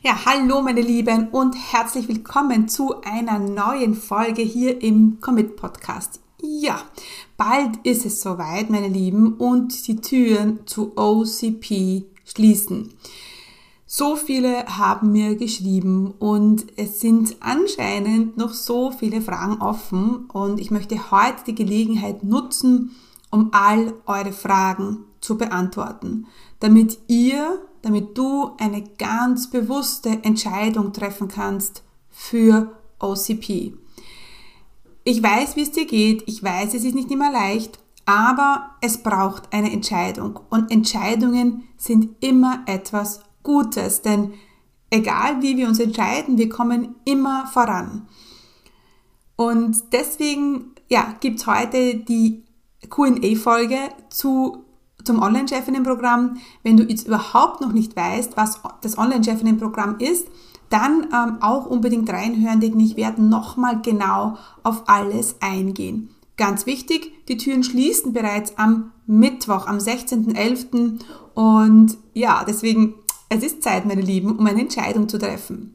Ja, hallo meine Lieben und herzlich willkommen zu einer neuen Folge hier im Commit Podcast. Ja, bald ist es soweit, meine Lieben, und die Türen zu OCP schließen. So viele haben mir geschrieben und es sind anscheinend noch so viele Fragen offen und ich möchte heute die Gelegenheit nutzen, um all eure Fragen zu beantworten, damit ihr, damit du eine ganz bewusste Entscheidung treffen kannst für OCP. Ich weiß, wie es dir geht, ich weiß, es ist nicht immer leicht, aber es braucht eine Entscheidung und Entscheidungen sind immer etwas Gutes, denn egal wie wir uns entscheiden, wir kommen immer voran. Und deswegen ja, gibt es heute die QA-Folge zu, zum Online-Chefinnen-Programm. Wenn du jetzt überhaupt noch nicht weißt, was das Online-Chefinnen-Programm ist, dann ähm, auch unbedingt reinhören, denn ich werde nochmal genau auf alles eingehen. Ganz wichtig, die Türen schließen bereits am Mittwoch, am 16.11. Und ja, deswegen es ist Zeit, meine Lieben, um eine Entscheidung zu treffen.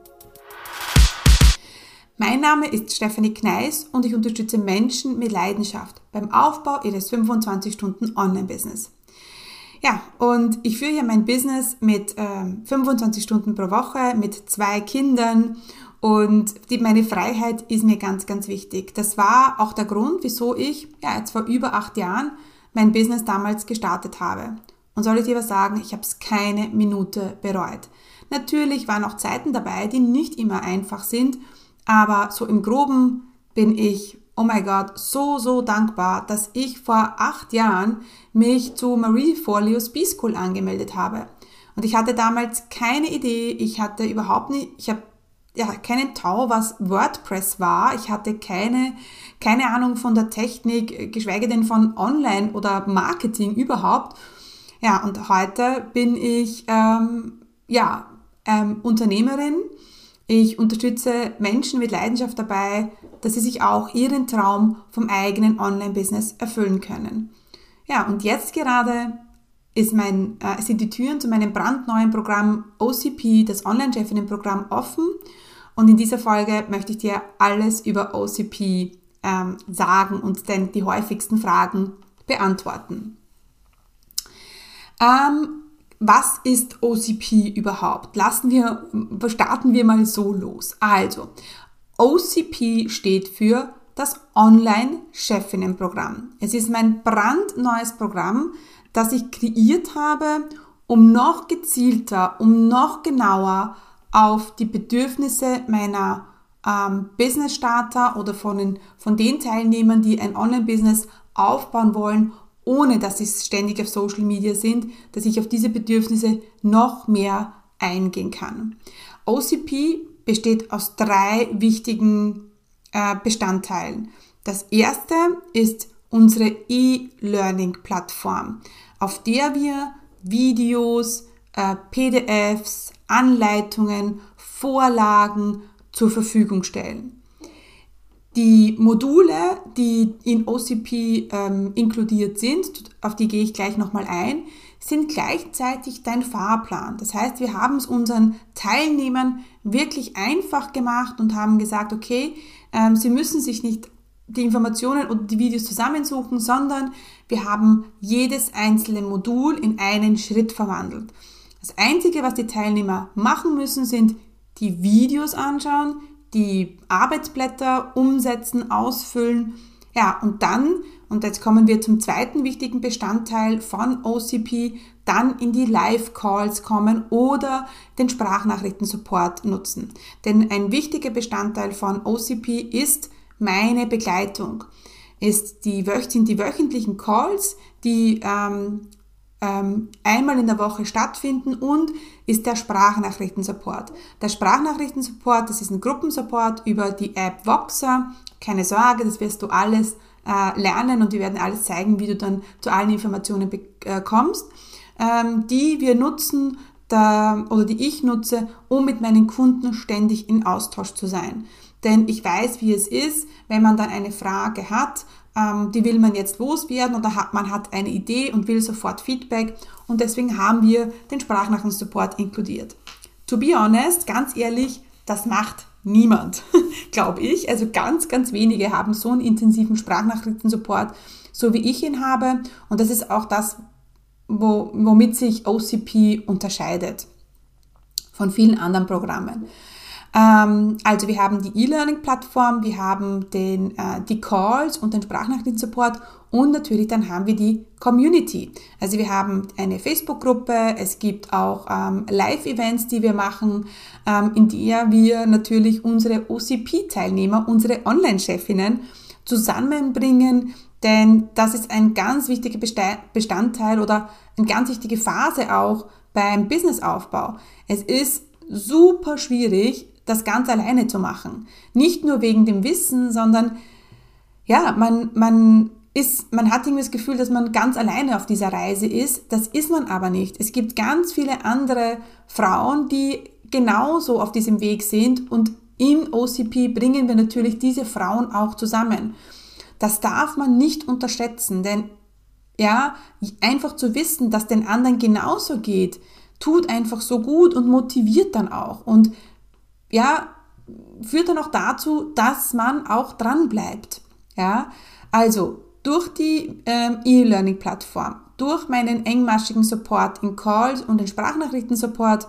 Mein Name ist Stefanie Kneis und ich unterstütze Menschen mit Leidenschaft beim Aufbau ihres 25-Stunden-Online-Business. Ja, und ich führe ja mein Business mit äh, 25 Stunden pro Woche, mit zwei Kindern und die, meine Freiheit ist mir ganz, ganz wichtig. Das war auch der Grund, wieso ich ja, jetzt vor über acht Jahren mein Business damals gestartet habe. Und soll ich dir was sagen, ich habe es keine Minute bereut. Natürlich waren auch Zeiten dabei, die nicht immer einfach sind, aber so im groben bin ich, oh mein Gott, so, so dankbar, dass ich vor acht Jahren mich zu Marie Forleo's B-School angemeldet habe. Und ich hatte damals keine Idee, ich hatte überhaupt nicht, ich habe ja, keinen Tau, was WordPress war. Ich hatte keine, keine Ahnung von der Technik, geschweige denn von Online oder Marketing überhaupt. Ja, und heute bin ich ähm, ja, ähm, Unternehmerin. Ich unterstütze Menschen mit Leidenschaft dabei, dass sie sich auch ihren Traum vom eigenen Online-Business erfüllen können. Ja, und jetzt gerade mein, äh, sind die Türen zu meinem brandneuen Programm OCP, das Online-Chefinnen-Programm, offen. Und in dieser Folge möchte ich dir alles über OCP ähm, sagen und dann die häufigsten Fragen beantworten. Ähm, was ist OCP überhaupt? Lassen wir, starten wir mal so los. Also, OCP steht für das Online-Chefinnen-Programm. Es ist mein brandneues Programm, das ich kreiert habe, um noch gezielter, um noch genauer auf die Bedürfnisse meiner ähm, Business Starter oder von den, von den Teilnehmern, die ein Online-Business aufbauen wollen, ohne dass sie ständig auf Social Media sind, dass ich auf diese Bedürfnisse noch mehr eingehen kann. OCP besteht aus drei wichtigen äh, Bestandteilen. Das erste ist unsere E-Learning-Plattform, auf der wir Videos, äh, PDFs, Anleitungen, Vorlagen zur Verfügung stellen. Die Module, die in OCP ähm, inkludiert sind, auf die gehe ich gleich nochmal ein, sind gleichzeitig dein Fahrplan. Das heißt, wir haben es unseren Teilnehmern wirklich einfach gemacht und haben gesagt, okay, ähm, sie müssen sich nicht die Informationen oder die Videos zusammensuchen, sondern wir haben jedes einzelne Modul in einen Schritt verwandelt. Das Einzige, was die Teilnehmer machen müssen, sind die Videos anschauen, die Arbeitsblätter umsetzen, ausfüllen. Ja, und dann, und jetzt kommen wir zum zweiten wichtigen Bestandteil von OCP, dann in die Live-Calls kommen oder den Sprachnachrichten-Support nutzen. Denn ein wichtiger Bestandteil von OCP ist meine Begleitung. Ist die, sind die wöchentlichen Calls, die ähm, ähm, einmal in der Woche stattfinden und ist der Sprachnachrichtensupport. Der Sprachnachrichtensupport, das ist ein Gruppensupport über die App Voxer. Keine Sorge, das wirst du alles äh, lernen und wir werden alles zeigen, wie du dann zu allen Informationen äh, ähm, die wir nutzen da, oder die ich nutze, um mit meinen Kunden ständig in Austausch zu sein. Denn ich weiß, wie es ist, wenn man dann eine Frage hat, ähm, die will man jetzt loswerden oder hat, man hat eine Idee und will sofort Feedback und deswegen haben wir den Sprachnachrichtensupport inkludiert. To be honest, ganz ehrlich, das macht niemand, glaube ich. Also ganz, ganz wenige haben so einen intensiven Sprachnachrichtensupport, so wie ich ihn habe und das ist auch das, wo, womit sich OCP unterscheidet von vielen anderen Programmen. Ähm, also wir haben die E-Learning-Plattform, wir haben den, äh, die Calls und den Sprachnachrichten-Support und natürlich dann haben wir die Community. Also wir haben eine Facebook-Gruppe, es gibt auch ähm, Live-Events, die wir machen, ähm, in der wir natürlich unsere OCP-Teilnehmer, unsere Online-Chefinnen zusammenbringen, denn das ist ein ganz wichtiger Bestandteil oder eine ganz wichtige Phase auch beim Businessaufbau. Es ist super schwierig, das ganz alleine zu machen. Nicht nur wegen dem Wissen, sondern ja, man, man ist, man hat irgendwie das Gefühl, dass man ganz alleine auf dieser Reise ist. Das ist man aber nicht. Es gibt ganz viele andere Frauen, die genauso auf diesem Weg sind und in OCP bringen wir natürlich diese Frauen auch zusammen. Das darf man nicht unterschätzen, denn ja, einfach zu wissen, dass den anderen genauso geht, tut einfach so gut und motiviert dann auch und ja, führt dann auch dazu, dass man auch dran bleibt. Ja, also durch die ähm, E-Learning-Plattform, durch meinen engmaschigen Support in Calls und den Sprachnachrichten-Support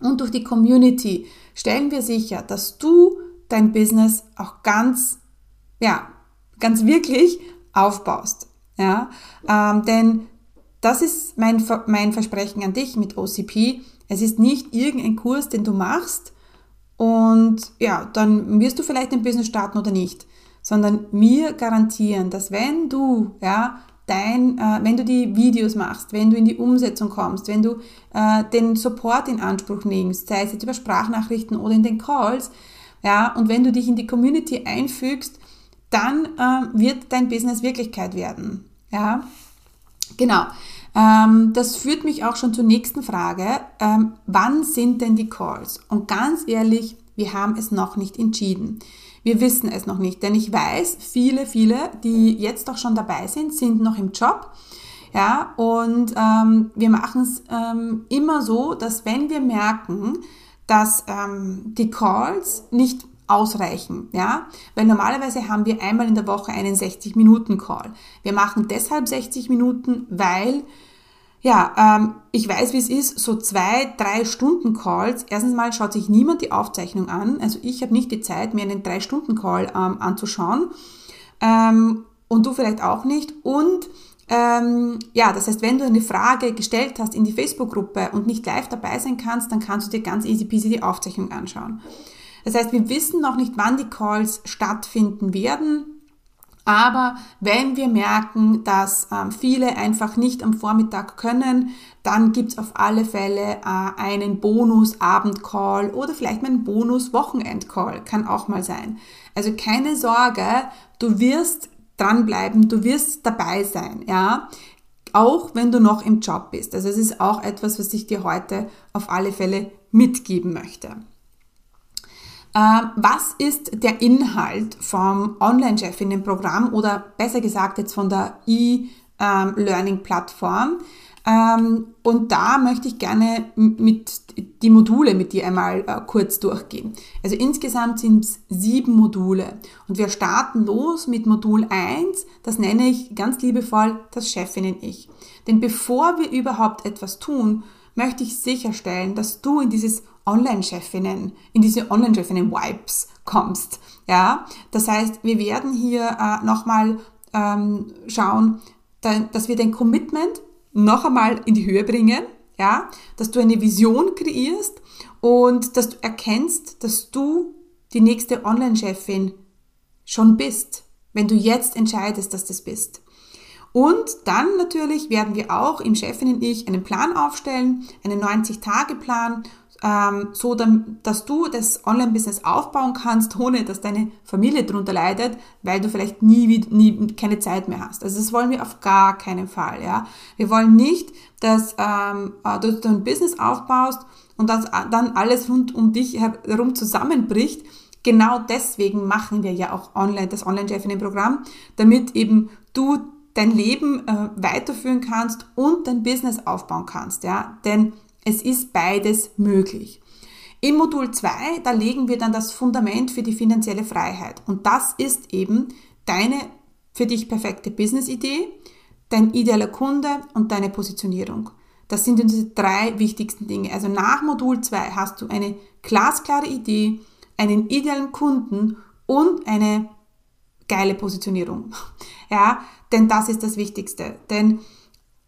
und durch die Community stellen wir sicher, dass du dein Business auch ganz, ja, ganz wirklich aufbaust. Ja? Ähm, denn das ist mein, mein Versprechen an dich mit OCP. Es ist nicht irgendein Kurs, den du machst und ja, dann wirst du vielleicht ein Business starten oder nicht, sondern mir garantieren, dass wenn du ja, dein, äh, wenn du die Videos machst, wenn du in die Umsetzung kommst, wenn du äh, den Support in Anspruch nimmst, sei es jetzt über Sprachnachrichten oder in den Calls, ja, und wenn du dich in die Community einfügst, dann äh, wird dein Business Wirklichkeit werden. Ja, genau. Ähm, das führt mich auch schon zur nächsten Frage. Ähm, wann sind denn die Calls? Und ganz ehrlich, wir haben es noch nicht entschieden. Wir wissen es noch nicht, denn ich weiß, viele, viele, die jetzt auch schon dabei sind, sind noch im Job. Ja, und ähm, wir machen es ähm, immer so, dass wenn wir merken, dass ähm, die Calls nicht ausreichen, ja, weil normalerweise haben wir einmal in der Woche einen 60-Minuten-Call. Wir machen deshalb 60 Minuten, weil ja, ähm, ich weiß, wie es ist, so zwei, drei Stunden Calls. Erstens mal schaut sich niemand die Aufzeichnung an. Also ich habe nicht die Zeit, mir einen drei Stunden Call ähm, anzuschauen. Ähm, und du vielleicht auch nicht. Und ähm, ja, das heißt, wenn du eine Frage gestellt hast in die Facebook-Gruppe und nicht live dabei sein kannst, dann kannst du dir ganz easy peasy die Aufzeichnung anschauen. Das heißt, wir wissen noch nicht, wann die Calls stattfinden werden. Aber wenn wir merken, dass ähm, viele einfach nicht am Vormittag können, dann gibt's auf alle Fälle äh, einen Bonus-Abend-Call oder vielleicht mal einen Bonus-Wochenend-Call, kann auch mal sein. Also keine Sorge, du wirst dranbleiben, du wirst dabei sein, ja. Auch wenn du noch im Job bist. Also es ist auch etwas, was ich dir heute auf alle Fälle mitgeben möchte. Ähm, was ist der Inhalt vom Online-Chefinnen-Programm oder besser gesagt jetzt von der E-Learning-Plattform? Ähm, und da möchte ich gerne mit die Module mit dir einmal äh, kurz durchgehen. Also insgesamt sind es sieben Module und wir starten los mit Modul 1, das nenne ich ganz liebevoll das Chefinnen-Ich. Denn bevor wir überhaupt etwas tun, möchte ich sicherstellen, dass du in dieses Online-Chefinnen, in diese Online-Chefinnen-Vibes kommst. Ja, das heißt, wir werden hier äh, nochmal ähm, schauen, da, dass wir dein Commitment noch einmal in die Höhe bringen, ja, dass du eine Vision kreierst und dass du erkennst, dass du die nächste Online-Chefin schon bist, wenn du jetzt entscheidest, dass das bist. Und dann natürlich werden wir auch im Chefin und ich einen Plan aufstellen, einen 90-Tage-Plan, ähm, so dass du das Online-Business aufbauen kannst, ohne dass deine Familie darunter leidet, weil du vielleicht nie, nie keine Zeit mehr hast. Also das wollen wir auf gar keinen Fall. Ja, wir wollen nicht, dass ähm, äh, du ein Business aufbaust und dass dann alles rund um dich herum zusammenbricht. Genau deswegen machen wir ja auch online das Online-Chefinnen-Programm, damit eben du dein Leben äh, weiterführen kannst und dein Business aufbauen kannst. Ja, denn es ist beides möglich. Im Modul 2, da legen wir dann das Fundament für die finanzielle Freiheit. Und das ist eben deine für dich perfekte Business-Idee, dein idealer Kunde und deine Positionierung. Das sind unsere drei wichtigsten Dinge. Also nach Modul 2 hast du eine glasklare Idee, einen idealen Kunden und eine geile Positionierung. Ja, denn das ist das Wichtigste. Denn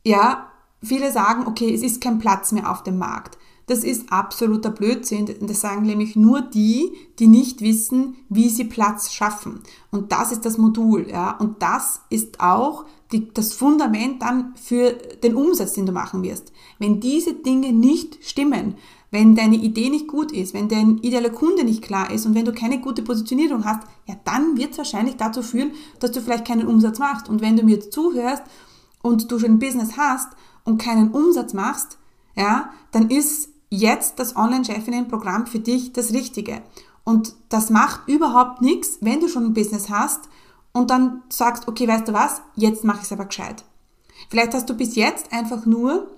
ja, Viele sagen, okay, es ist kein Platz mehr auf dem Markt. Das ist absoluter Blödsinn. Das sagen nämlich nur die, die nicht wissen, wie sie Platz schaffen. Und das ist das Modul, ja. Und das ist auch die, das Fundament dann für den Umsatz, den du machen wirst. Wenn diese Dinge nicht stimmen, wenn deine Idee nicht gut ist, wenn dein idealer Kunde nicht klar ist und wenn du keine gute Positionierung hast, ja, dann wird es wahrscheinlich dazu führen, dass du vielleicht keinen Umsatz machst. Und wenn du mir jetzt zuhörst und du schon ein Business hast und keinen Umsatz machst, ja, dann ist jetzt das Online-Chefinnen-Programm für dich das Richtige. Und das macht überhaupt nichts, wenn du schon ein Business hast und dann sagst, okay, weißt du was, jetzt mache ich es aber gescheit. Vielleicht hast du bis jetzt einfach nur,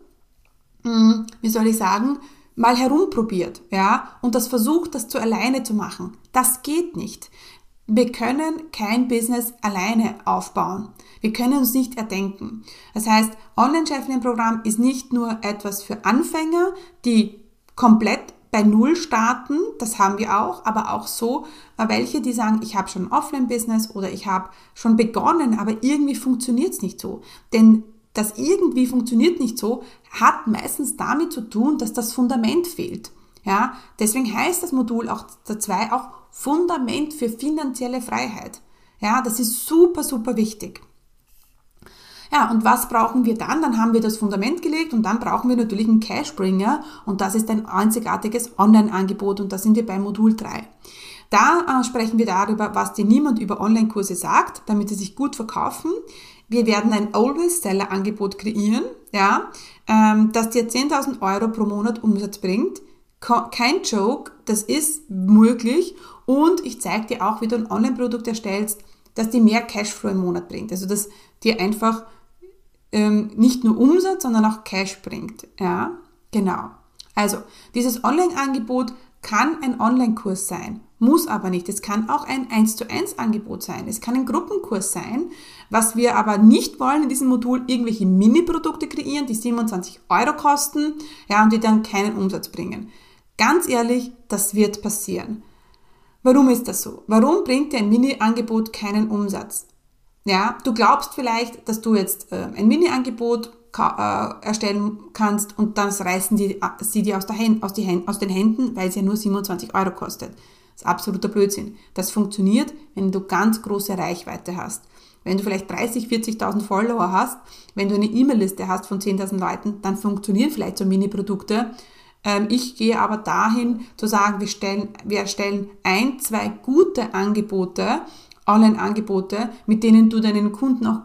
hm, wie soll ich sagen, mal herumprobiert, ja, und das versucht, das zu alleine zu machen. Das geht nicht. Wir können kein Business alleine aufbauen. Wir können uns nicht erdenken. Das heißt, Online-Chefinnen-Programm ist nicht nur etwas für Anfänger, die komplett bei Null starten, das haben wir auch, aber auch so äh, welche, die sagen, ich habe schon Offline-Business oder ich habe schon begonnen, aber irgendwie funktioniert es nicht so. Denn das irgendwie funktioniert nicht so, hat meistens damit zu tun, dass das Fundament fehlt. Ja, deswegen heißt das Modul auch zwei auch Fundament für finanzielle Freiheit. Ja, das ist super, super wichtig. Ja, und was brauchen wir dann? Dann haben wir das Fundament gelegt und dann brauchen wir natürlich einen Cashbringer und das ist ein einzigartiges Online-Angebot und da sind wir bei Modul 3. Da äh, sprechen wir darüber, was dir niemand über Online-Kurse sagt, damit sie sich gut verkaufen. Wir werden ein Always-Seller-Angebot kreieren, ja, ähm, das dir 10.000 Euro pro Monat Umsatz bringt. Kein Joke, das ist möglich und ich zeige dir auch, wie du ein Online-Produkt erstellst, das dir mehr Cashflow im Monat bringt. Also das dir einfach ähm, nicht nur Umsatz, sondern auch Cash bringt. Ja, genau. Also dieses Online-Angebot kann ein Online-Kurs sein, muss aber nicht. Es kann auch ein 1 zu 1 Angebot sein. Es kann ein Gruppenkurs sein. Was wir aber nicht wollen in diesem Modul, irgendwelche Mini-Produkte kreieren, die 27 Euro kosten, ja, und die dann keinen Umsatz bringen. Ganz ehrlich, das wird passieren. Warum ist das so? Warum bringt dir ein Mini-Angebot keinen Umsatz? Ja, du glaubst vielleicht, dass du jetzt äh, ein Mini-Angebot äh, erstellen kannst und dann reißen die, äh, sie dir aus, der Hand, aus, die, aus den Händen, weil es ja nur 27 Euro kostet. Das ist absoluter Blödsinn. Das funktioniert, wenn du ganz große Reichweite hast. Wenn du vielleicht 30, 40.000 Follower hast, wenn du eine E-Mail-Liste hast von 10.000 Leuten, dann funktionieren vielleicht so Mini-Produkte ich gehe aber dahin zu sagen, wir, stellen, wir erstellen ein, zwei gute Angebote, Online-Angebote, mit denen du deinen Kunden auch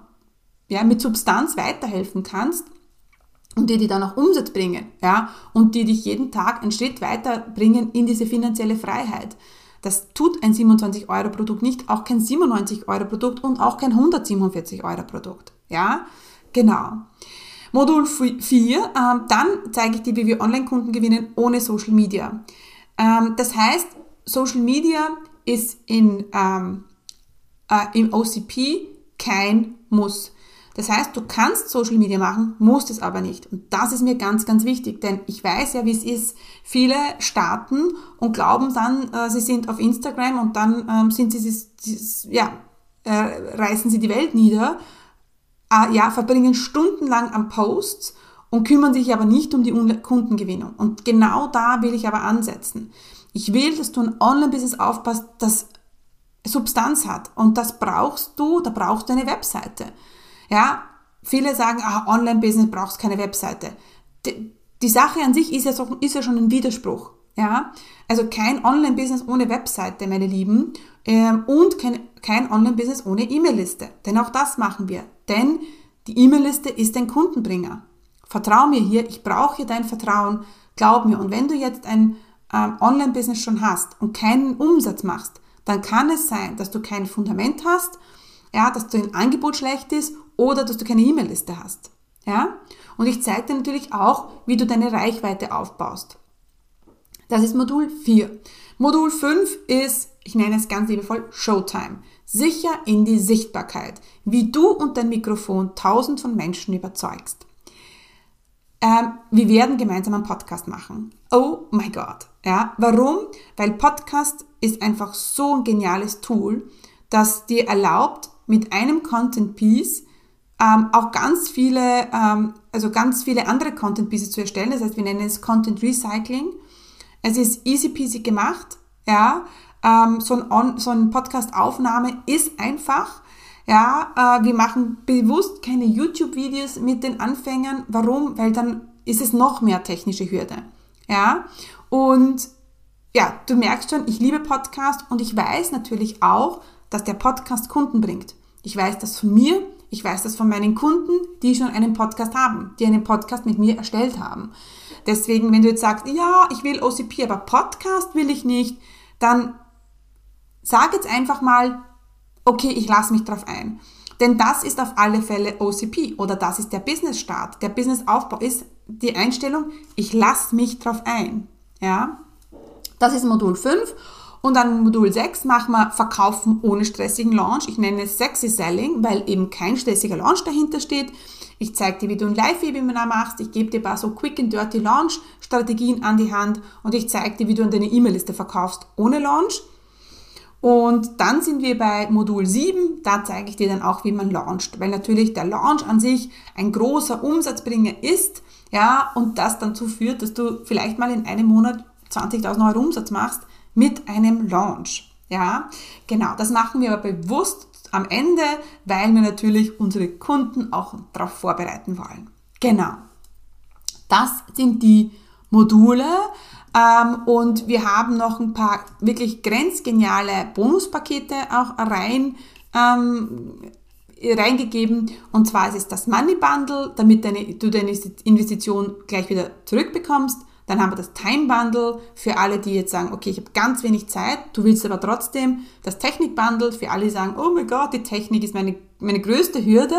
ja, mit Substanz weiterhelfen kannst und die die dann auch Umsatz bringen, ja, und die dich jeden Tag einen Schritt weiterbringen in diese finanzielle Freiheit. Das tut ein 27 Euro Produkt nicht, auch kein 97 Euro Produkt und auch kein 147 Euro Produkt, ja, genau. Modul 4, äh, dann zeige ich dir, wie wir Online-Kunden gewinnen ohne Social Media. Ähm, das heißt, Social Media ist in, ähm, äh, im OCP kein Muss. Das heißt, du kannst Social Media machen, musst es aber nicht. Und das ist mir ganz, ganz wichtig, denn ich weiß ja, wie es ist. Viele starten und glauben dann, äh, sie sind auf Instagram und dann ähm, sind sie, sie, sie ja, äh, reißen sie die Welt nieder äh, ja, verbringen stundenlang am Posts und kümmern sich aber nicht um die Kundengewinnung. Und genau da will ich aber ansetzen. Ich will, dass du ein Online-Business aufpasst, das Substanz hat. Und das brauchst du, da brauchst du eine Webseite. Ja, viele sagen, ah, Online-Business brauchst keine Webseite. Die, die Sache an sich ist ja, so, ist ja schon ein Widerspruch. Ja, also kein Online-Business ohne Webseite, meine Lieben, ähm, und kein, kein Online-Business ohne E-Mail-Liste. Denn auch das machen wir. Denn die E-Mail-Liste ist ein Kundenbringer. Vertrau mir hier, ich brauche hier dein Vertrauen. Glaub mir. Und wenn du jetzt ein ähm, Online-Business schon hast und keinen Umsatz machst, dann kann es sein, dass du kein Fundament hast, ja, dass dein Angebot schlecht ist oder dass du keine E-Mail-Liste hast. Ja? Und ich zeige dir natürlich auch, wie du deine Reichweite aufbaust. Das ist Modul 4. Modul 5 ist, ich nenne es ganz liebevoll, Showtime. Sicher in die Sichtbarkeit, wie du und dein Mikrofon tausend von Menschen überzeugst. Ähm, wir werden gemeinsam einen Podcast machen. Oh my God. Ja, warum? Weil Podcast ist einfach so ein geniales Tool, das dir erlaubt, mit einem Content Piece ähm, auch ganz viele, ähm, also ganz viele andere Content Pieces zu erstellen. Das heißt, wir nennen es Content Recycling. Es ist easy peasy gemacht. Ja, ähm, so ein, so ein Podcast-Aufnahme ist einfach. Ja, äh, wir machen bewusst keine YouTube-Videos mit den Anfängern. Warum? Weil dann ist es noch mehr technische Hürde. Ja, und ja, du merkst schon, ich liebe Podcast und ich weiß natürlich auch, dass der Podcast Kunden bringt. Ich weiß das von mir, ich weiß das von meinen Kunden, die schon einen Podcast haben, die einen Podcast mit mir erstellt haben. Deswegen, wenn du jetzt sagst, ja, ich will OCP, aber Podcast will ich nicht, dann sag jetzt einfach mal, okay, ich lasse mich drauf ein. Denn das ist auf alle Fälle OCP oder das ist der Business-Start. Der Business-Aufbau ist die Einstellung, ich lasse mich drauf ein. Ja? Das ist Modul 5. Und dann Modul 6 machen wir Verkaufen ohne stressigen Launch. Ich nenne es Sexy Selling, weil eben kein stressiger Launch dahinter steht. Ich zeige dir, wie du ein Live-Webinar machst. Ich gebe dir ein paar so Quick and Dirty Launch-Strategien an die Hand und ich zeige dir, wie du an deine E-Mail-Liste verkaufst ohne Launch. Und dann sind wir bei Modul 7, da zeige ich dir dann auch, wie man launcht, weil natürlich der Launch an sich ein großer Umsatzbringer ist, ja, und das dann dazu führt, dass du vielleicht mal in einem Monat 20.000 Euro Umsatz machst mit einem Launch. Ja, genau, das machen wir aber bewusst am Ende, weil wir natürlich unsere Kunden auch darauf vorbereiten wollen. Genau. Das sind die Module ähm, und wir haben noch ein paar wirklich grenzgeniale Bonuspakete auch rein ähm, reingegeben. Und zwar ist es das Money Bundle, damit deine, du deine Investition gleich wieder zurückbekommst. Dann haben wir das Time Bundle für alle, die jetzt sagen, okay, ich habe ganz wenig Zeit, du willst aber trotzdem. Das Technik Bundle für alle, die sagen, oh mein Gott, die Technik ist meine, meine größte Hürde.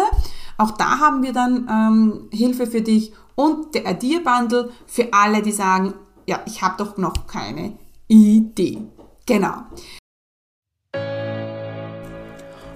Auch da haben wir dann ähm, Hilfe für dich. Und der Idea Bundle für alle, die sagen, ja, ich habe doch noch keine Idee. Genau.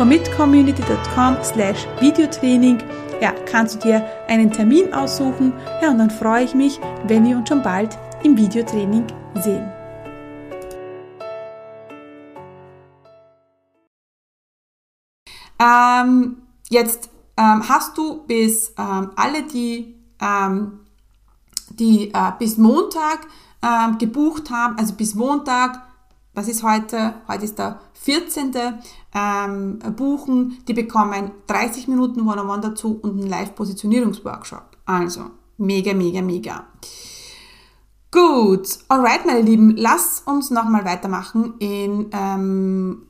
commitcommunity.com slash Videotraining ja, kannst du dir einen Termin aussuchen. Ja, und dann freue ich mich, wenn wir uns schon bald im Videotraining sehen. Ähm, jetzt ähm, hast du bis ähm, alle, die ähm, die äh, bis Montag äh, gebucht haben, also bis Montag, was ist heute? Heute ist der 14. Ähm, buchen, die bekommen 30 Minuten One-on-One dazu und einen Live-Positionierungsworkshop. Also mega, mega, mega. Gut, alright, meine Lieben, lass uns nochmal weitermachen in, ähm,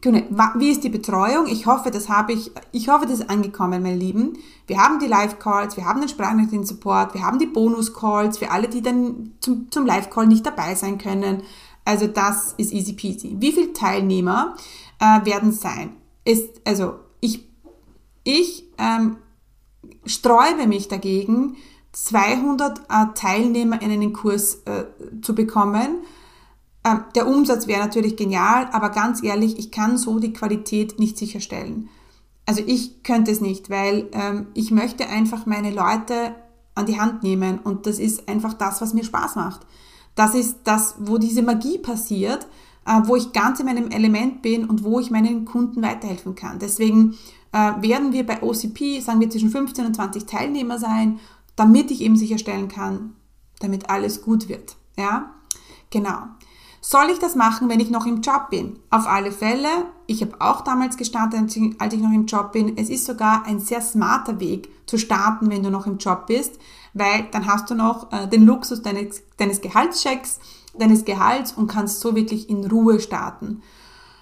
wie ist die Betreuung? Ich hoffe, das habe ich, ich hoffe, das ist angekommen, meine Lieben. Wir haben die Live-Calls, wir haben den Sprachnachrichten-Support, wir haben die Bonus-Calls für alle, die dann zum, zum Live-Call nicht dabei sein können. Also das ist easy peasy. Wie viele Teilnehmer äh, werden sein? Ist, also ich, ich ähm, sträube mich dagegen, 200 äh, Teilnehmer in einen Kurs äh, zu bekommen. Ähm, der Umsatz wäre natürlich genial, aber ganz ehrlich, ich kann so die Qualität nicht sicherstellen. Also ich könnte es nicht, weil ähm, ich möchte einfach meine Leute an die Hand nehmen und das ist einfach das, was mir Spaß macht. Das ist das, wo diese Magie passiert, wo ich ganz in meinem Element bin und wo ich meinen Kunden weiterhelfen kann. Deswegen äh, werden wir bei OCP, sagen wir, zwischen 15 und 20 Teilnehmer sein damit ich eben sicherstellen kann, damit alles gut wird. Ja, genau. Soll ich das machen, wenn ich noch im Job bin? Auf alle Fälle. Ich habe auch damals gestartet, als ich noch im Job bin. Es ist sogar ein sehr smarter Weg zu starten, wenn du noch im Job bist, weil dann hast du noch äh, den Luxus deines, deines Gehaltschecks, deines Gehalts und kannst so wirklich in Ruhe starten.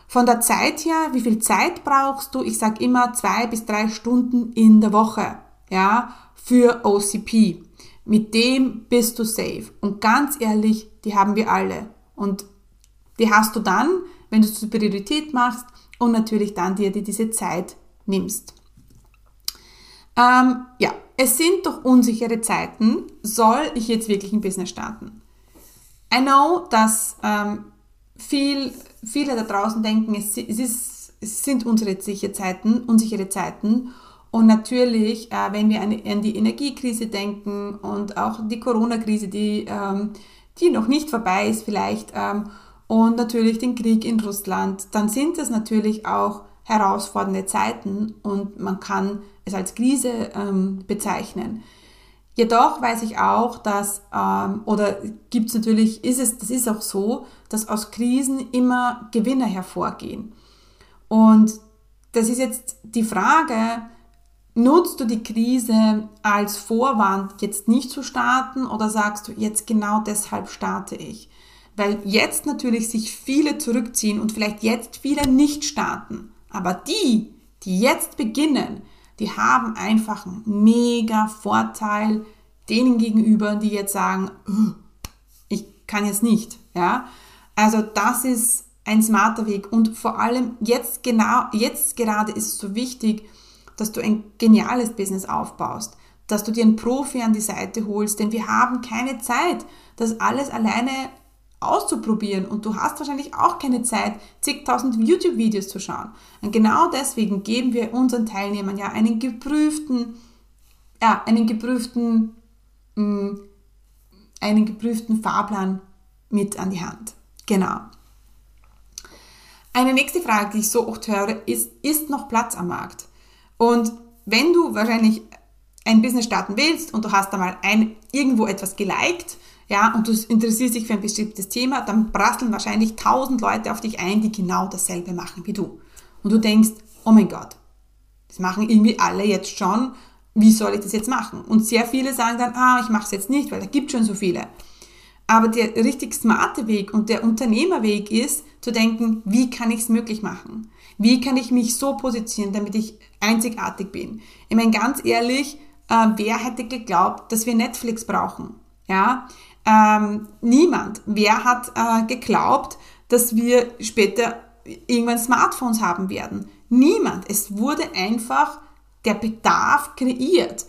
Von der Zeit her, wie viel Zeit brauchst du? Ich sage immer zwei bis drei Stunden in der Woche. Ja, für OCP. Mit dem bist du safe. Und ganz ehrlich, die haben wir alle. Und die hast du dann, wenn du es zur Priorität machst und natürlich dann dir die diese Zeit nimmst. Ähm, ja, es sind doch unsichere Zeiten. Soll ich jetzt wirklich ein Business starten? I know, dass ähm, viel, viele da draußen denken, es, es, ist, es sind unsere Zeiten, unsichere Zeiten und natürlich, äh, wenn wir an, an, die Energiekrise denken und auch die Corona-Krise, die, ähm, die noch nicht vorbei ist vielleicht, ähm, und natürlich den Krieg in Russland, dann sind das natürlich auch herausfordernde Zeiten und man kann es als Krise ähm, bezeichnen. Jedoch weiß ich auch, dass, ähm, oder gibt es natürlich, ist es, das ist auch so, dass aus Krisen immer Gewinner hervorgehen. Und das ist jetzt die Frage, Nutzt du die Krise als Vorwand, jetzt nicht zu starten oder sagst du, jetzt genau deshalb starte ich? Weil jetzt natürlich sich viele zurückziehen und vielleicht jetzt viele nicht starten. Aber die, die jetzt beginnen, die haben einfach einen mega Vorteil denen gegenüber, die jetzt sagen, ich kann jetzt nicht. Ja? Also das ist ein smarter Weg und vor allem jetzt genau, jetzt gerade ist es so wichtig, dass du ein geniales Business aufbaust, dass du dir einen Profi an die Seite holst, denn wir haben keine Zeit, das alles alleine auszuprobieren und du hast wahrscheinlich auch keine Zeit, zigtausend YouTube-Videos zu schauen. Und genau deswegen geben wir unseren Teilnehmern ja einen geprüften, ja, einen geprüften, mh, mm, einen geprüften Fahrplan mit an die Hand. Genau. Eine nächste Frage, die ich so oft höre, ist, ist noch Platz am Markt? Und wenn du wahrscheinlich ein Business starten willst und du hast da mal ein, irgendwo etwas geliked, ja, und du interessierst dich für ein bestimmtes Thema, dann prasseln wahrscheinlich tausend Leute auf dich ein, die genau dasselbe machen wie du. Und du denkst, oh mein Gott, das machen irgendwie alle jetzt schon, wie soll ich das jetzt machen? Und sehr viele sagen dann, ah, ich mache es jetzt nicht, weil da gibt schon so viele. Aber der richtig smarte Weg und der Unternehmerweg ist, zu denken, wie kann ich es möglich machen? Wie kann ich mich so positionieren, damit ich einzigartig bin? Ich meine, ganz ehrlich, äh, wer hätte geglaubt, dass wir Netflix brauchen? Ja, ähm, niemand. Wer hat äh, geglaubt, dass wir später irgendwann Smartphones haben werden? Niemand. Es wurde einfach der Bedarf kreiert,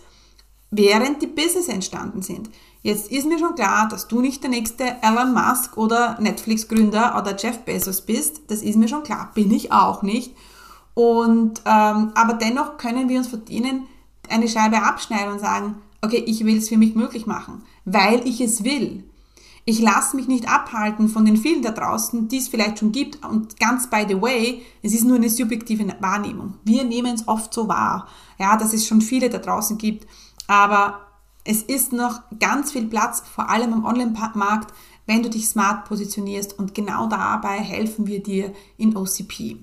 während die Business entstanden sind. Jetzt ist mir schon klar, dass du nicht der nächste Elon Musk oder Netflix-Gründer oder Jeff Bezos bist. Das ist mir schon klar, bin ich auch nicht. Und, ähm, aber dennoch können wir uns von denen eine Scheibe abschneiden und sagen, okay, ich will es für mich möglich machen, weil ich es will. Ich lasse mich nicht abhalten von den vielen da draußen, die es vielleicht schon gibt. Und ganz by the way, es ist nur eine subjektive Wahrnehmung. Wir nehmen es oft so wahr, ja, dass es schon viele da draußen gibt. Aber es ist noch ganz viel Platz, vor allem am Online-Markt, wenn du dich smart positionierst und genau dabei helfen wir dir in OCP.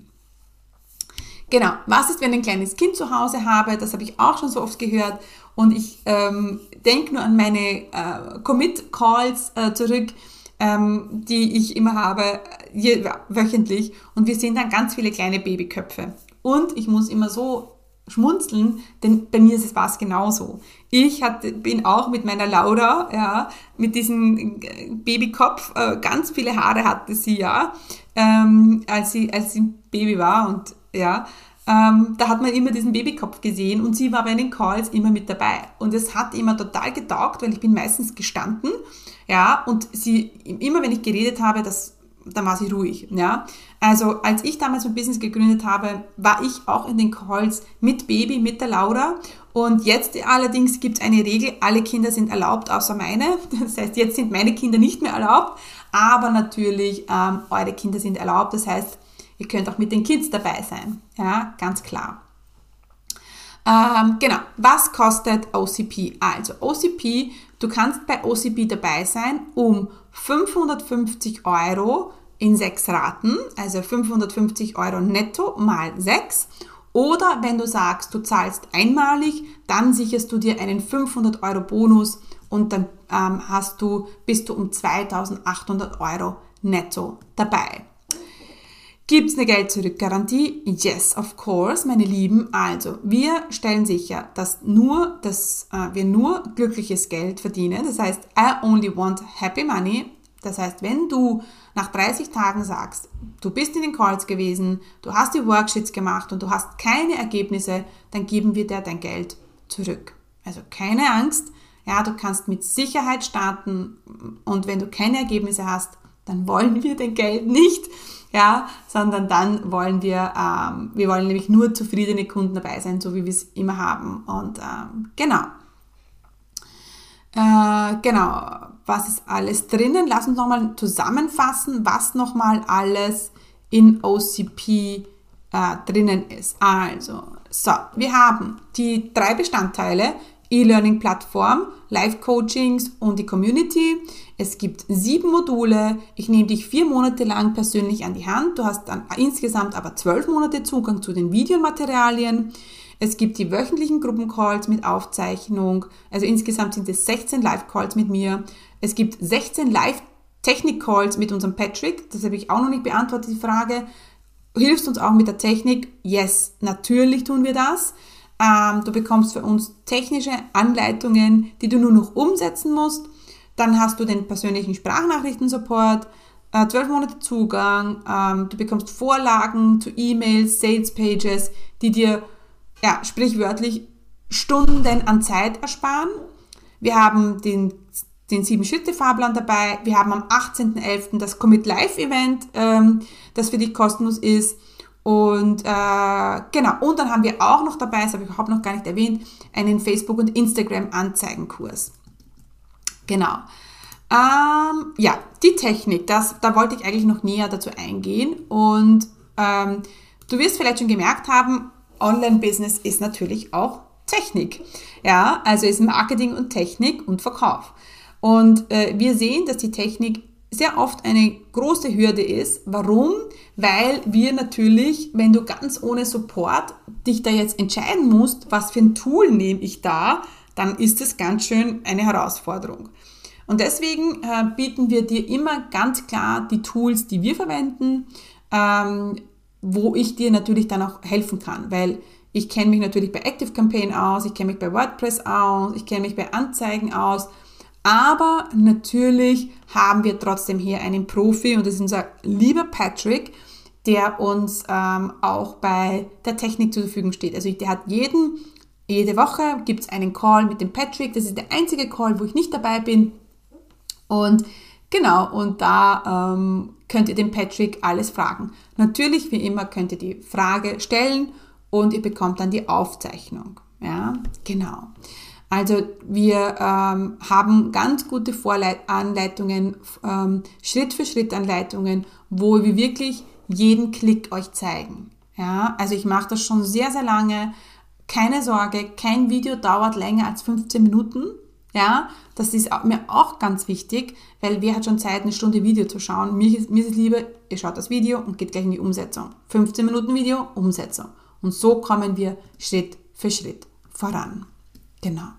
Genau, was ist, wenn ich ein kleines Kind zu Hause habe? Das habe ich auch schon so oft gehört und ich ähm, denke nur an meine äh, Commit-Calls äh, zurück. ähm, die ich immer habe, je, wöchentlich. Und wir sehen dann ganz viele kleine Babyköpfe. Und ich muss immer so schmunzeln, denn bei mir ist es genauso. Ich hatte, bin auch mit meiner Laura, ja, mit diesem Babykopf, äh, ganz viele Haare hatte sie ja, ähm, als sie als sie Baby war und ja, ähm, da hat man immer diesen Babykopf gesehen und sie war bei den Calls immer mit dabei. Und es hat immer total getaugt, weil ich bin meistens gestanden, ja, und sie, immer wenn ich geredet habe, das, dann war sie ruhig, ja. Also, als ich damals mein Business gegründet habe, war ich auch in den Calls mit Baby, mit der Laura. Und jetzt allerdings gibt es eine Regel, alle Kinder sind erlaubt, außer meine. Das heißt, jetzt sind meine Kinder nicht mehr erlaubt, aber natürlich ähm, eure Kinder sind erlaubt. Das heißt, Ihr könnt auch mit den Kids dabei sein. Ja, ganz klar. Ähm, genau, was kostet OCP? Also OCP, du kannst bei OCP dabei sein um 550 Euro in sechs Raten, also 550 Euro netto mal sechs. Oder wenn du sagst, du zahlst einmalig, dann sicherst du dir einen 500 Euro Bonus und dann ähm, hast du, bist du um 2800 Euro netto dabei. Gibt es eine Geld-Zurück-Garantie? Yes, of course, meine Lieben. Also, wir stellen sicher, dass, nur, dass äh, wir nur glückliches Geld verdienen. Das heißt, I only want happy money. Das heißt, wenn du nach 30 Tagen sagst, du bist in den Calls gewesen, du hast die Worksheets gemacht und du hast keine Ergebnisse, dann geben wir dir dein Geld zurück. Also keine Angst. Ja, du kannst mit Sicherheit starten und wenn du keine Ergebnisse hast, dann wollen wir dein Geld nicht ja, sondern dann wollen wir, ähm, wir wollen nämlich nur zufriedene Kunden dabei sein, so wie wir es immer haben. Und ähm, genau. Äh, genau, was ist alles drinnen? Lass uns nochmal zusammenfassen, was nochmal alles in OCP äh, drinnen ist. Also, so, wir haben die drei Bestandteile, E-Learning-Plattform, Live-Coachings und die Community. Es gibt sieben Module. Ich nehme dich vier Monate lang persönlich an die Hand. Du hast dann insgesamt aber zwölf Monate Zugang zu den Videomaterialien. Es gibt die wöchentlichen Gruppencalls mit Aufzeichnung. Also insgesamt sind es 16 Live-Calls mit mir. Es gibt 16 Live-Technik-Calls mit unserem Patrick. Das habe ich auch noch nicht beantwortet, die Frage. Hilfst uns auch mit der Technik? Yes, natürlich tun wir das. Ähm, du bekommst für uns technische Anleitungen, die du nur noch umsetzen musst. Dann hast du den persönlichen Sprachnachrichtensupport, äh, 12 Monate Zugang, ähm, du bekommst Vorlagen zu E-Mails, Sales Pages, die dir ja, sprichwörtlich Stunden an Zeit ersparen. Wir haben den, den 7-Schritte-Fahrplan dabei. Wir haben am 18.11. das Commit Live Event, ähm, das für dich kostenlos ist. Und äh, genau, und dann haben wir auch noch dabei, das habe ich überhaupt noch gar nicht erwähnt, einen Facebook- und Instagram-Anzeigenkurs. Genau. Ähm, ja, die Technik, das, da wollte ich eigentlich noch näher dazu eingehen. Und ähm, du wirst vielleicht schon gemerkt haben, Online-Business ist natürlich auch Technik. Ja, also ist Marketing und Technik und Verkauf. Und äh, wir sehen, dass die Technik sehr oft eine große Hürde ist. Warum? Weil wir natürlich, wenn du ganz ohne Support dich da jetzt entscheiden musst, was für ein Tool nehme ich da, dann ist es ganz schön eine Herausforderung. Und deswegen äh, bieten wir dir immer ganz klar die Tools, die wir verwenden, ähm, wo ich dir natürlich dann auch helfen kann, weil ich kenne mich natürlich bei Active Campaign aus, ich kenne mich bei WordPress aus, ich kenne mich bei Anzeigen aus aber natürlich haben wir trotzdem hier einen Profi und das ist unser lieber Patrick, der uns ähm, auch bei der Technik zur Verfügung steht. Also der hat jeden, jede Woche gibt es einen Call mit dem Patrick. Das ist der einzige Call, wo ich nicht dabei bin. Und genau, und da ähm, könnt ihr den Patrick alles fragen. Natürlich, wie immer, könnt ihr die Frage stellen und ihr bekommt dann die Aufzeichnung. Ja, genau. Also wir ähm, haben ganz gute Voranleitungen, ähm, Schritt für Schritt Anleitungen, wo wir wirklich jeden Klick euch zeigen. Ja, also ich mache das schon sehr, sehr lange. Keine Sorge, kein Video dauert länger als 15 Minuten. Ja, das ist mir auch ganz wichtig, weil wer hat schon Zeit, eine Stunde Video zu schauen? Mir ist, mir ist es lieber, ihr schaut das Video und geht gleich in die Umsetzung. 15 Minuten Video, Umsetzung. Und so kommen wir Schritt für Schritt voran. Genau.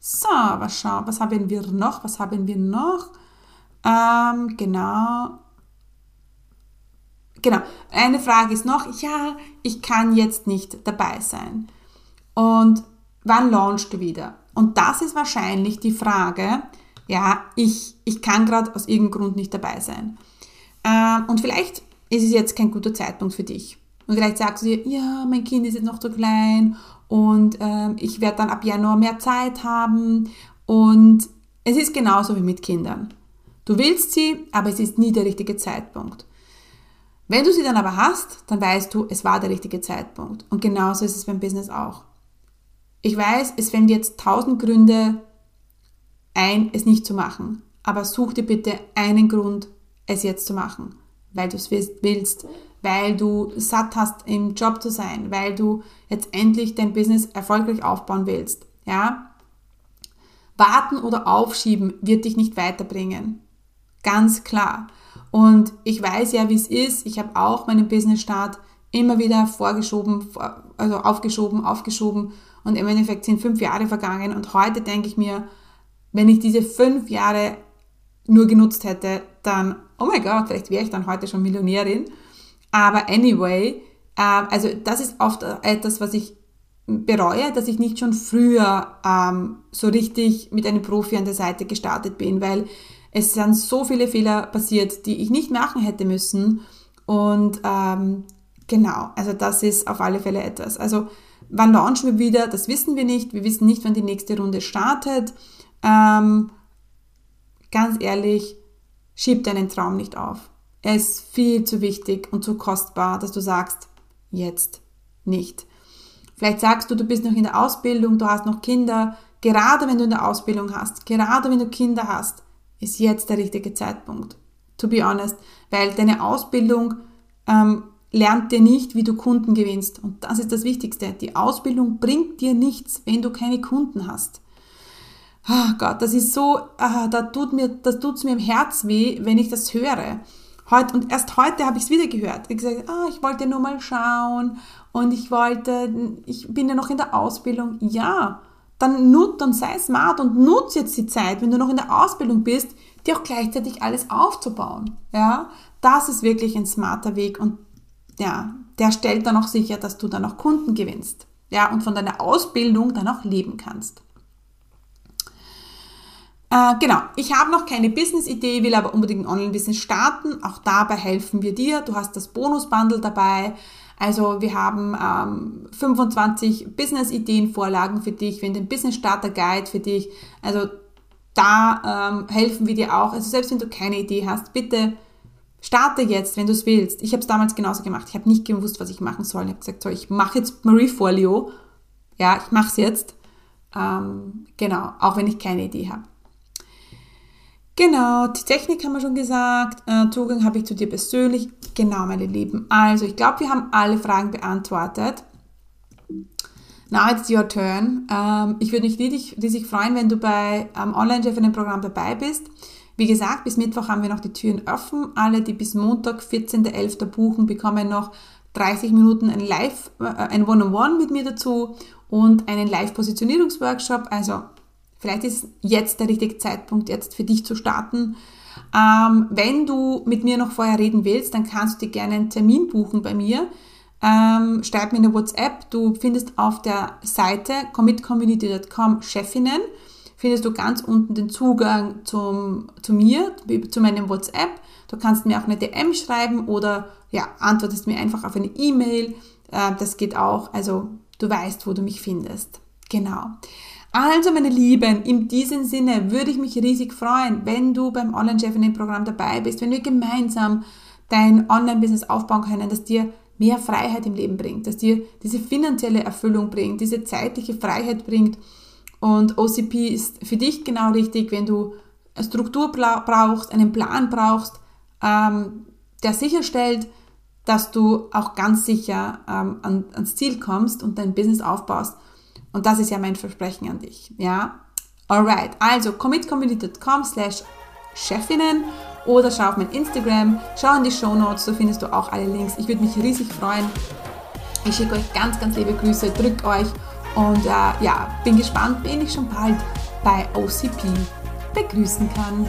So, was, schau, was haben wir noch? Was haben wir noch? Ähm, genau. Genau. Eine Frage ist noch, ja, ich kann jetzt nicht dabei sein. Und wann launchst du wieder? Und das ist wahrscheinlich die Frage, ja, ich, ich kann gerade aus irgendeinem Grund nicht dabei sein. Ähm, und vielleicht ist es jetzt kein guter Zeitpunkt für dich. Und vielleicht sagst du dir, ja, mein Kind ist jetzt noch so klein und ähm, ich werde dann ab Januar mehr Zeit haben. Und es ist genauso wie mit Kindern. Du willst sie, aber es ist nie der richtige Zeitpunkt. Wenn du sie dann aber hast, dann weißt du, es war der richtige Zeitpunkt. Und genauso ist es beim Business auch. Ich weiß, es fällt jetzt tausend Gründe ein, es nicht zu machen. Aber such dir bitte einen Grund, es jetzt zu machen. Weil du es willst, weil du satt hast, im Job zu sein, weil du jetzt endlich dein Business erfolgreich aufbauen willst. Ja? Warten oder aufschieben wird dich nicht weiterbringen. Ganz klar. Und ich weiß ja, wie es ist. Ich habe auch meinen Business-Start immer wieder vorgeschoben, also aufgeschoben, aufgeschoben. Und im Endeffekt sind fünf Jahre vergangen. Und heute denke ich mir, wenn ich diese fünf Jahre nur genutzt hätte, dann, oh mein Gott, vielleicht wäre ich dann heute schon Millionärin. Aber anyway, äh, also das ist oft etwas, was ich bereue, dass ich nicht schon früher ähm, so richtig mit einem Profi an der Seite gestartet bin, weil es sind so viele Fehler passiert, die ich nicht machen hätte müssen. Und ähm, genau, also das ist auf alle Fälle etwas. Also wann launchen wir wieder, das wissen wir nicht. Wir wissen nicht, wann die nächste Runde startet. Ähm, ganz ehrlich, schieb deinen Traum nicht auf. Er ist viel zu wichtig und zu kostbar, dass du sagst, jetzt nicht. Vielleicht sagst du, du bist noch in der Ausbildung, du hast noch Kinder. Gerade wenn du in der Ausbildung hast, gerade wenn du Kinder hast, ist jetzt der richtige Zeitpunkt. To be honest, weil deine Ausbildung ähm, lernt dir nicht, wie du Kunden gewinnst. Und das ist das Wichtigste. Die Ausbildung bringt dir nichts, wenn du keine Kunden hast. Oh Gott, das ist so, ah, da tut mir, das tut's mir im Herz weh, wenn ich das höre. Heut, und erst heute habe ich es wieder gehört. Ich gesagt, ah, ich wollte nur mal schauen und ich wollte, ich bin ja noch in der Ausbildung. Ja, dann nut und sei smart und nutz jetzt die Zeit, wenn du noch in der Ausbildung bist, dir auch gleichzeitig alles aufzubauen. Ja, das ist wirklich ein smarter Weg und ja, der stellt dann auch sicher, dass du dann auch Kunden gewinnst. Ja, und von deiner Ausbildung dann auch leben kannst. Äh, genau, ich habe noch keine Business-Idee, will aber unbedingt ein Online-Business starten. Auch dabei helfen wir dir. Du hast das Bonus-Bundle dabei. Also wir haben ähm, 25 Business-Ideen-Vorlagen für dich, wir haben den Business-Starter-Guide für dich. Also da ähm, helfen wir dir auch. Also selbst wenn du keine Idee hast, bitte starte jetzt, wenn du es willst. Ich habe es damals genauso gemacht. Ich habe nicht gewusst, was ich machen soll. Ich habe gesagt, so, ich mache jetzt Marie Folio. Ja, ich mache es jetzt. Ähm, genau, auch wenn ich keine Idee habe. Genau, die Technik haben wir schon gesagt. Äh, Zugang habe ich zu dir persönlich. Genau, meine Lieben. Also, ich glaube, wir haben alle Fragen beantwortet. Now it's your turn. Ähm, ich würde mich riesig, riesig freuen, wenn du bei ähm, Online-Chef in dem Programm dabei bist. Wie gesagt, bis Mittwoch haben wir noch die Türen offen. Alle, die bis Montag, 14.11. buchen, bekommen noch 30 Minuten ein Live, äh, ein One-on-One mit mir dazu und einen Live-Positionierungsworkshop. Also Vielleicht ist jetzt der richtige Zeitpunkt, jetzt für dich zu starten. Ähm, wenn du mit mir noch vorher reden willst, dann kannst du dir gerne einen Termin buchen bei mir. Ähm, schreib mir eine WhatsApp. Du findest auf der Seite commitcommunity.com Chefinnen, findest du ganz unten den Zugang zum, zu mir, zu meinem WhatsApp. Du kannst mir auch eine DM schreiben oder ja, antwortest mir einfach auf eine E-Mail. Äh, das geht auch. Also du weißt, wo du mich findest. Genau. Also, meine Lieben, in diesem Sinne würde ich mich riesig freuen, wenn du beim Online-Chefinnen-Programm dabei bist, wenn wir gemeinsam dein Online-Business aufbauen können, das dir mehr Freiheit im Leben bringt, dass dir diese finanzielle Erfüllung bringt, diese zeitliche Freiheit bringt. Und OCP ist für dich genau richtig, wenn du eine Struktur brauchst, einen Plan brauchst, ähm, der sicherstellt, dass du auch ganz sicher ähm, an, ans Ziel kommst und dein Business aufbaust und das ist ja mein Versprechen an dich. Ja? Alright, also commitcommunity.com slash Chefinnen oder schau auf mein Instagram, schau in die Show Notes, so findest du auch alle Links. Ich würde mich riesig freuen. Ich schicke euch ganz, ganz liebe Grüße, drückt euch und äh, ja, bin gespannt, wen ich schon bald bei OCP begrüßen kann.